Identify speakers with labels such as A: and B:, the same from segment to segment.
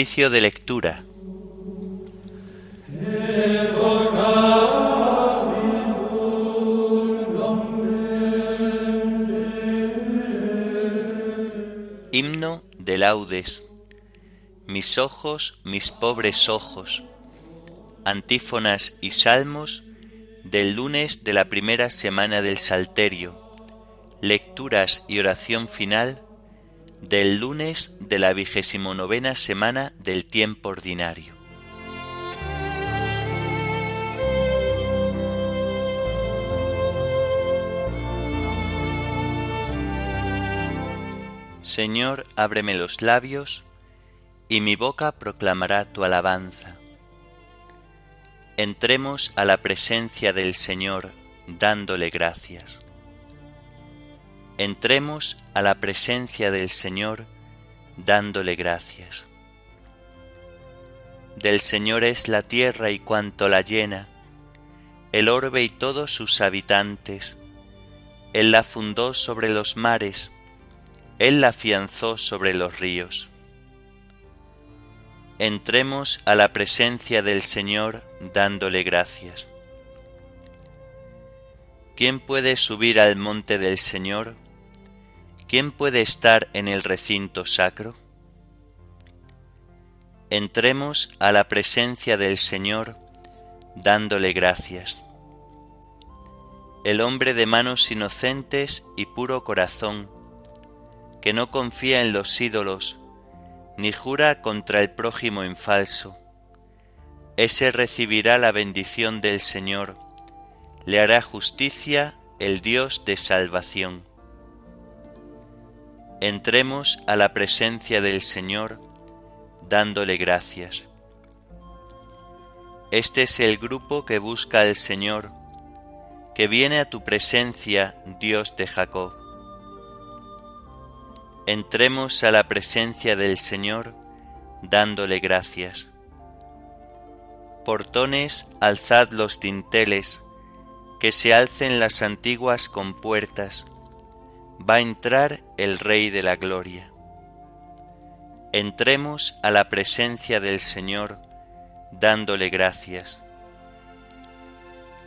A: Oficio de lectura. Himno de laudes. Mis ojos, mis pobres ojos. Antífonas y salmos del lunes de la primera semana del Salterio. Lecturas y oración final del lunes de la vigésimo novena semana del tiempo ordinario. Señor, ábreme los labios, y mi boca proclamará tu alabanza. Entremos a la presencia del Señor dándole gracias entremos a la presencia del Señor dándole gracias. Del Señor es la tierra y cuanto la llena, el orbe y todos sus habitantes. Él la fundó sobre los mares, Él la afianzó sobre los ríos. Entremos a la presencia del Señor dándole gracias. ¿Quién puede subir al monte del Señor? ¿Quién puede estar en el recinto sacro? Entremos a la presencia del Señor dándole gracias. El hombre de manos inocentes y puro corazón, que no confía en los ídolos, ni jura contra el prójimo en falso, ese recibirá la bendición del Señor, le hará justicia el Dios de salvación entremos a la presencia del Señor dándole gracias. Este es el grupo que busca al Señor, que viene a tu presencia, Dios de Jacob. Entremos a la presencia del Señor dándole gracias. Portones, alzad los dinteles, que se alcen las antiguas compuertas, va a entrar el Rey de la Gloria. Entremos a la presencia del Señor dándole gracias.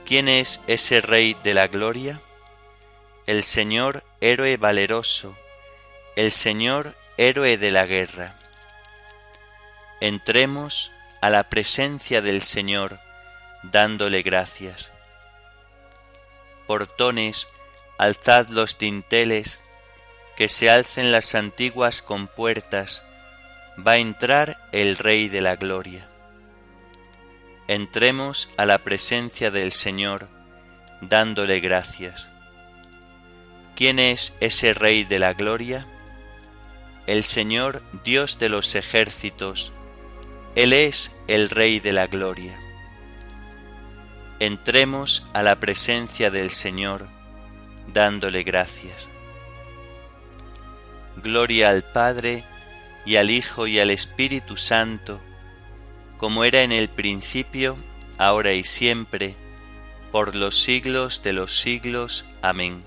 A: ¿Quién es ese Rey de la Gloria? El Señor héroe valeroso, el Señor héroe de la guerra. Entremos a la presencia del Señor dándole gracias. Portones alzad los dinteles, que se alcen las antiguas compuertas, va a entrar el Rey de la Gloria. Entremos a la presencia del Señor, dándole gracias. ¿Quién es ese Rey de la Gloria? El Señor Dios de los ejércitos, Él es el Rey de la Gloria. Entremos a la presencia del Señor, dándole gracias. Gloria al Padre, y al Hijo, y al Espíritu Santo, como era en el principio, ahora y siempre, por los siglos de los siglos. Amén.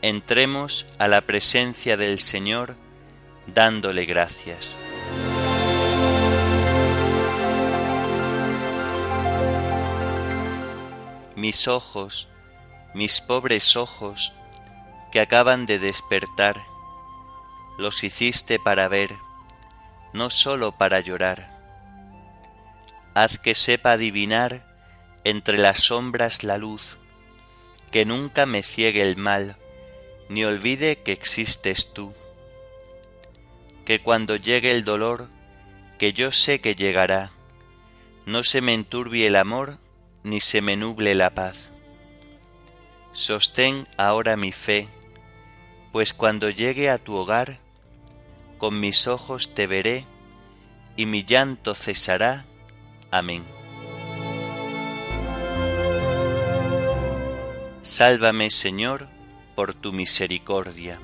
A: Entremos a la presencia del Señor, dándole gracias. Mis ojos mis pobres ojos que acaban de despertar, los hiciste para ver, no sólo para llorar. Haz que sepa adivinar entre las sombras la luz, que nunca me ciegue el mal, ni olvide que existes tú. Que cuando llegue el dolor, que yo sé que llegará, no se me enturbie el amor, ni se me nuble la paz Sostén ahora mi fe, pues cuando llegue a tu hogar, con mis ojos te veré y mi llanto cesará. Amén. Sálvame, Señor, por tu misericordia.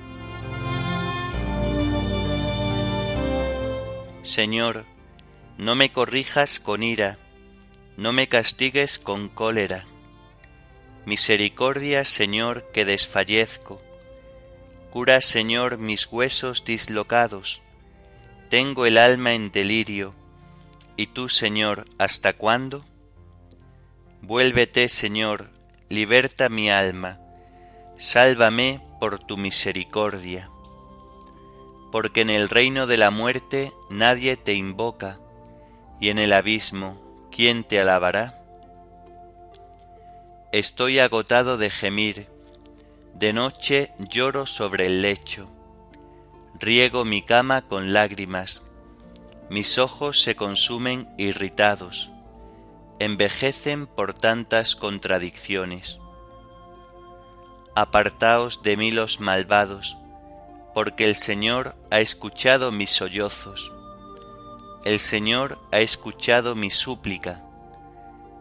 A: Señor, no me corrijas con ira, no me castigues con cólera Misericordia, Señor, que desfallezco. Cura, Señor, mis huesos dislocados. Tengo el alma en delirio, ¿y tú, Señor, hasta cuándo? Vuélvete, Señor, liberta mi alma, sálvame por tu misericordia. Porque en el reino de la muerte nadie te invoca, y en el abismo, ¿quién te alabará? Estoy agotado de gemir, de noche lloro sobre el lecho, riego mi cama con lágrimas, mis ojos se consumen irritados envejecen por tantas contradicciones. Apartaos de mí los malvados, porque el Señor ha escuchado mis sollozos. El Señor ha escuchado mi súplica.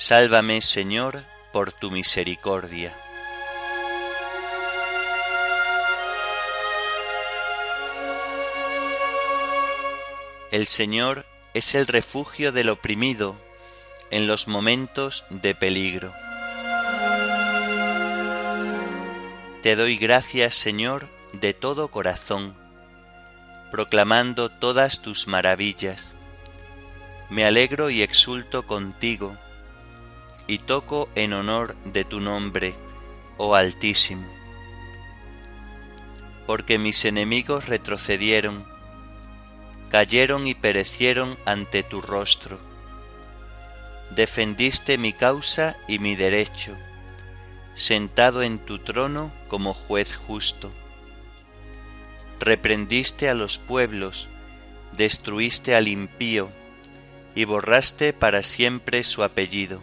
A: Sálvame, Señor, por tu misericordia. El Señor es el refugio del oprimido en los momentos de peligro. Te doy gracias, Señor, de todo corazón, proclamando todas tus maravillas. Me alegro y exulto contigo, y toco en honor de tu nombre, oh Altísimo. Porque mis enemigos retrocedieron, cayeron y perecieron ante tu rostro defendiste mi causa y mi derecho, sentado en tu trono como juez justo. Reprendiste a los pueblos, destruiste al impío, y borraste para siempre su apellido.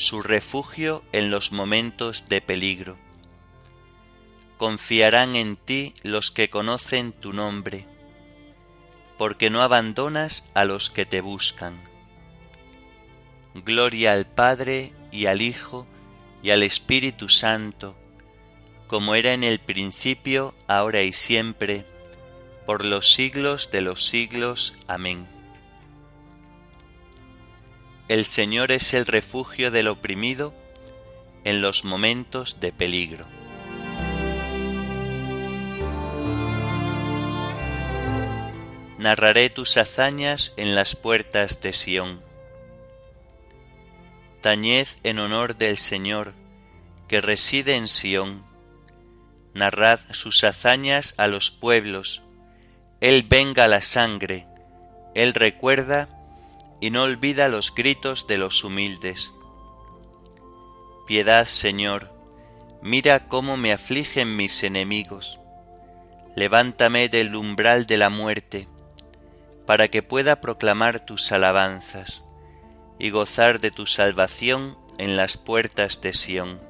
A: su refugio en los momentos de peligro. Confiarán en ti los que conocen tu nombre, porque no abandonas a los que te buscan. Gloria al Padre y al Hijo y al Espíritu Santo, como era en el principio, ahora y siempre, por los siglos de los siglos. Amén. El Señor es el refugio del oprimido en los momentos de peligro. Narraré tus hazañas en las puertas de Sión Tañed en honor del Señor, que reside en Sión. Narrad sus hazañas a los pueblos. Él venga la sangre, Él recuerda y no olvida los gritos de los humildes. Piedad, Señor, mira cómo me afligen mis enemigos. Levántame del umbral de la muerte, para que pueda proclamar tus alabanzas y gozar de tu salvación en las puertas de Sión.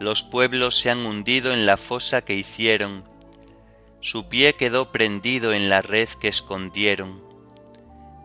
A: Los pueblos se han hundido en la fosa que hicieron, su pie quedó prendido en la red que escondieron.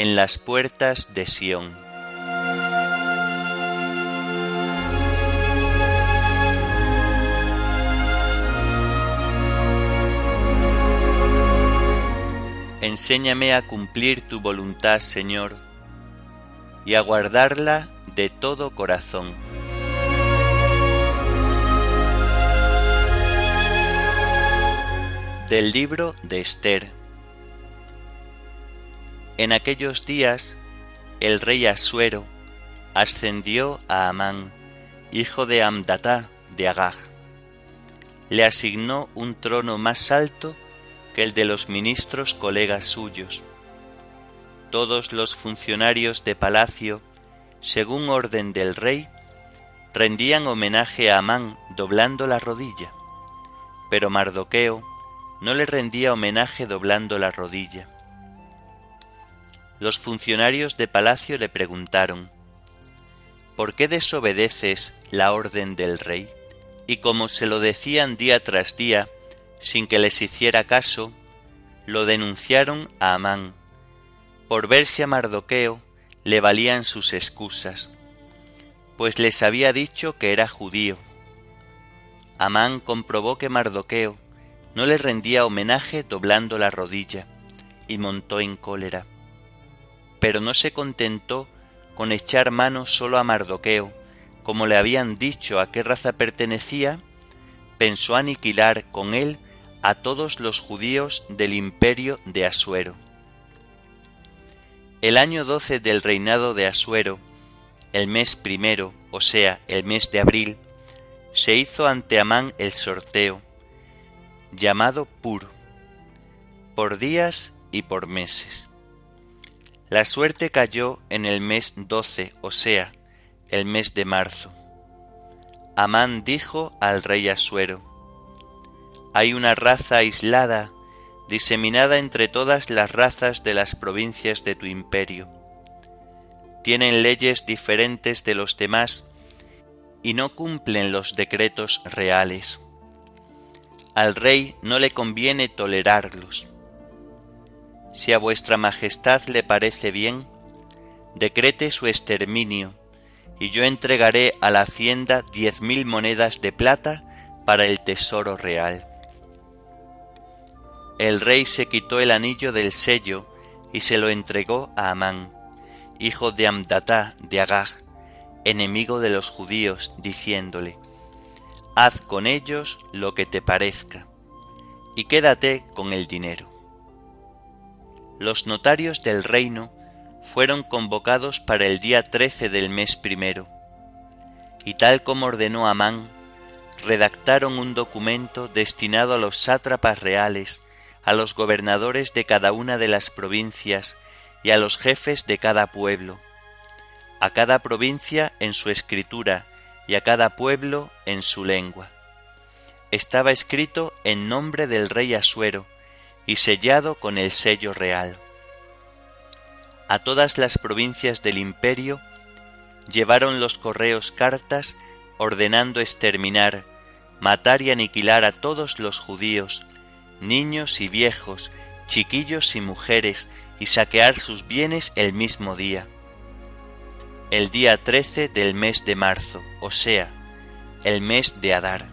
A: en las puertas de Sión. Enséñame a cumplir tu voluntad, Señor, y a guardarla de todo corazón. Del libro de Esther. En aquellos días, el rey Asuero ascendió a Amán, hijo de Amdatá de Agag. Le asignó un trono más alto que el de los ministros colegas suyos. Todos los funcionarios de palacio, según orden del rey, rendían homenaje a Amán doblando la rodilla, pero Mardoqueo no le rendía homenaje doblando la rodilla. Los funcionarios de palacio le preguntaron, ¿Por qué desobedeces la orden del rey? Y como se lo decían día tras día, sin que les hiciera caso, lo denunciaron a Amán. Por verse a Mardoqueo le valían sus excusas, pues les había dicho que era judío. Amán comprobó que Mardoqueo no le rendía homenaje doblando la rodilla, y montó en cólera. Pero no se contentó con echar mano solo a Mardoqueo, como le habían dicho a qué raza pertenecía, pensó aniquilar con él a todos los judíos del imperio de Asuero. El año doce del reinado de Asuero, el mes primero, o sea, el mes de abril, se hizo ante Amán el sorteo, llamado Pur, por días y por meses. La suerte cayó en el mes doce, o sea, el mes de marzo. Amán dijo al rey Asuero, hay una raza aislada, diseminada entre todas las razas de las provincias de tu imperio. Tienen leyes diferentes de los demás y no cumplen los decretos reales. Al rey no le conviene tolerarlos. Si a vuestra majestad le parece bien, decrete su exterminio, y yo entregaré a la hacienda diez mil monedas de plata para el tesoro real el rey se quitó el anillo del sello y se lo entregó a Amán, hijo de Amdatá de Agag, enemigo de los judíos, diciéndole, Haz con ellos lo que te parezca, y quédate con el dinero. Los notarios del reino fueron convocados para el día trece del mes primero, y tal como ordenó Amán, redactaron un documento destinado a los sátrapas reales a los gobernadores de cada una de las provincias y a los jefes de cada pueblo, a cada provincia en su escritura y a cada pueblo en su lengua. Estaba escrito en nombre del rey Asuero y sellado con el sello real. A todas las provincias del imperio llevaron los correos cartas ordenando exterminar, matar y aniquilar a todos los judíos niños y viejos, chiquillos y mujeres, y saquear sus bienes el mismo día. El día trece del mes de marzo, o sea, el mes de Adar.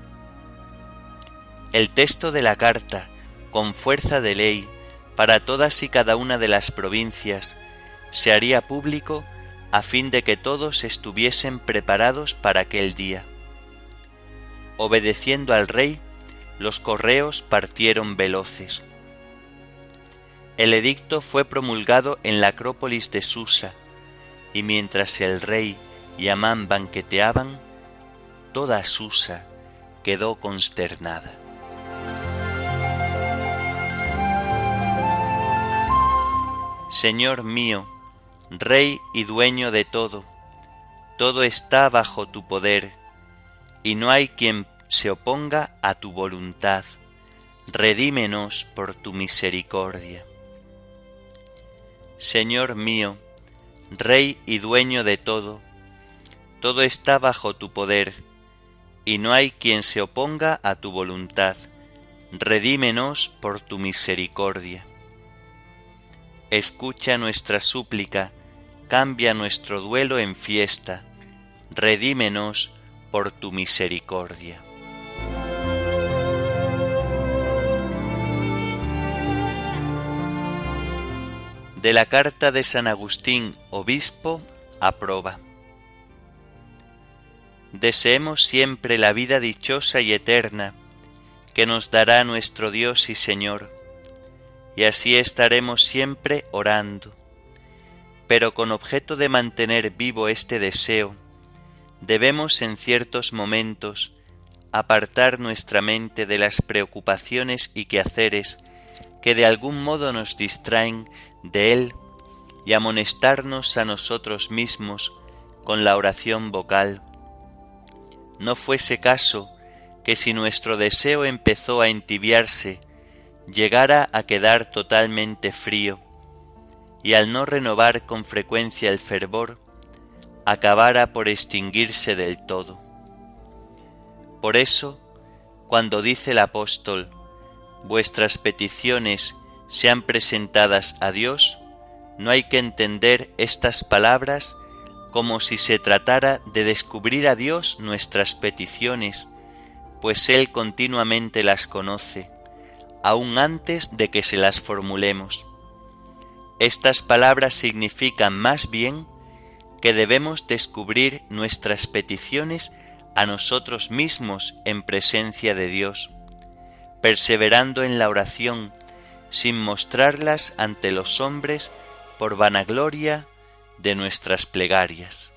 A: El texto de la carta, con fuerza de ley, para todas y cada una de las provincias, se haría público a fin de que todos estuviesen preparados para aquel día. Obedeciendo al rey, los correos partieron veloces. El edicto fue promulgado en la Acrópolis de Susa, y mientras el rey y Amán banqueteaban, toda Susa quedó consternada. Señor mío, Rey y dueño de todo, todo está bajo tu poder, y no hay quien se oponga a tu voluntad, redímenos por tu misericordia. Señor mío, Rey y dueño de todo, todo está bajo tu poder, y no hay quien se oponga a tu voluntad. Redímenos por tu misericordia. Escucha nuestra súplica, cambia nuestro duelo en fiesta, redímenos por tu misericordia. De la carta de San Agustín, obispo, aproba. Deseemos siempre la vida dichosa y eterna que nos dará nuestro Dios y Señor, y así estaremos siempre orando. Pero con objeto de mantener vivo este deseo, debemos en ciertos momentos apartar nuestra mente de las preocupaciones y quehaceres que de algún modo nos distraen de Él y amonestarnos a nosotros mismos con la oración vocal. No fuese caso que si nuestro deseo empezó a entibiarse, llegara a quedar totalmente frío, y al no renovar con frecuencia el fervor, acabara por extinguirse del todo. Por eso, cuando dice el apóstol, vuestras peticiones sean presentadas a Dios, no hay que entender estas palabras como si se tratara de descubrir a Dios nuestras peticiones, pues Él continuamente las conoce, aun antes de que se las formulemos. Estas palabras significan más bien que debemos descubrir nuestras peticiones a nosotros mismos en presencia de Dios, perseverando en la oración, sin mostrarlas ante los hombres por vanagloria de nuestras plegarias.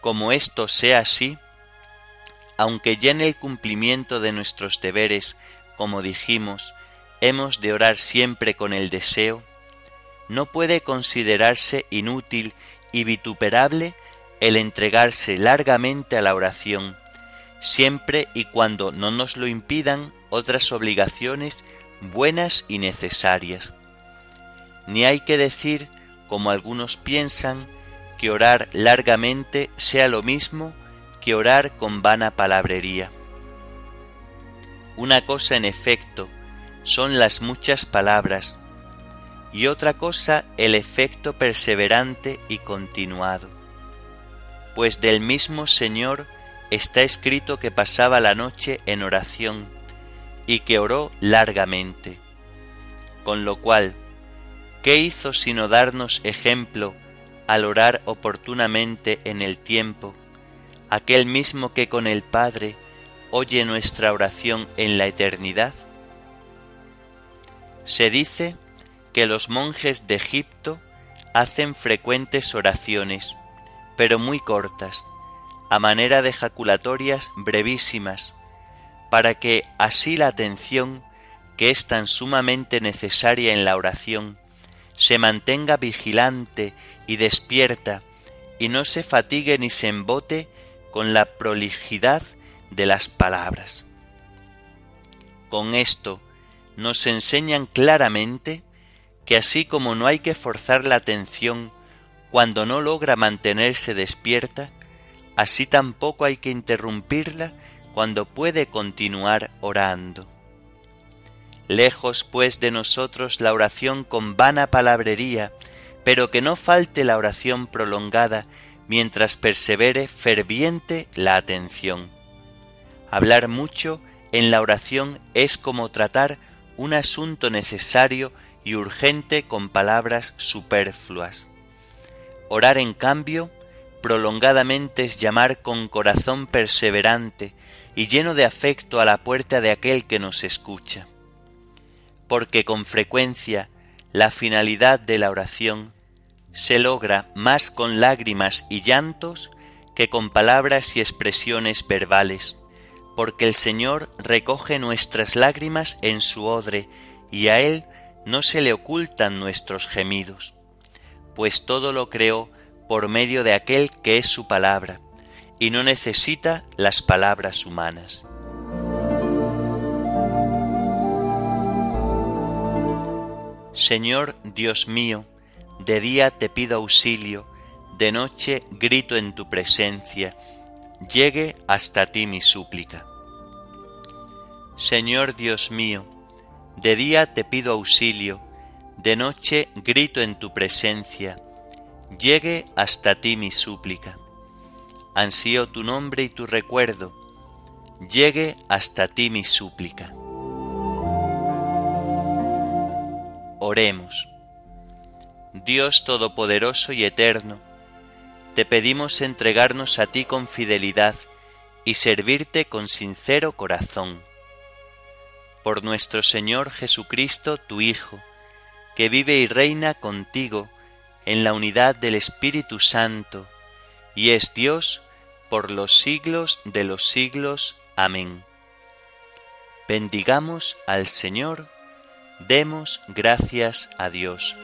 A: Como esto sea así, aunque ya en el cumplimiento de nuestros deberes, como dijimos, hemos de orar siempre con el deseo, no puede considerarse inútil y vituperable el entregarse largamente a la oración, siempre y cuando no nos lo impidan otras obligaciones buenas y necesarias. Ni hay que decir, como algunos piensan, que orar largamente sea lo mismo que orar con vana palabrería. Una cosa en efecto son las muchas palabras y otra cosa el efecto perseverante y continuado. Pues del mismo Señor está escrito que pasaba la noche en oración y que oró largamente. Con lo cual, ¿qué hizo sino darnos ejemplo al orar oportunamente en el tiempo, aquel mismo que con el Padre oye nuestra oración en la eternidad? Se dice que los monjes de Egipto hacen frecuentes oraciones, pero muy cortas, a manera de jaculatorias brevísimas, para que así la atención, que es tan sumamente necesaria en la oración, se mantenga vigilante y despierta y no se fatigue ni se embote con la prolijidad de las palabras. Con esto nos enseñan claramente que así como no hay que forzar la atención cuando no logra mantenerse despierta, así tampoco hay que interrumpirla cuando puede continuar orando. Lejos pues de nosotros la oración con vana palabrería, pero que no falte la oración prolongada mientras persevere ferviente la atención. Hablar mucho en la oración es como tratar un asunto necesario y urgente con palabras superfluas. Orar, en cambio, prolongadamente es llamar con corazón perseverante y lleno de afecto a la puerta de aquel que nos escucha. Porque con frecuencia la finalidad de la oración se logra más con lágrimas y llantos que con palabras y expresiones verbales, porque el Señor recoge nuestras lágrimas en su odre y a Él no se le ocultan nuestros gemidos, pues todo lo creó por medio de aquel que es su palabra, y no necesita las palabras humanas. Señor Dios mío, de día te pido auxilio, de noche grito en tu presencia, llegue hasta ti mi súplica. Señor Dios mío, de día te pido auxilio, de noche grito en tu presencia, llegue hasta ti mi súplica. Ansío tu nombre y tu recuerdo, llegue hasta ti mi súplica. Oremos. Dios Todopoderoso y Eterno, te pedimos entregarnos a ti con fidelidad y servirte con sincero corazón. Por nuestro Señor Jesucristo, tu Hijo, que vive y reina contigo en la unidad del Espíritu Santo, y es Dios por los siglos de los siglos. Amén. Bendigamos al Señor Demos gracias a Dios.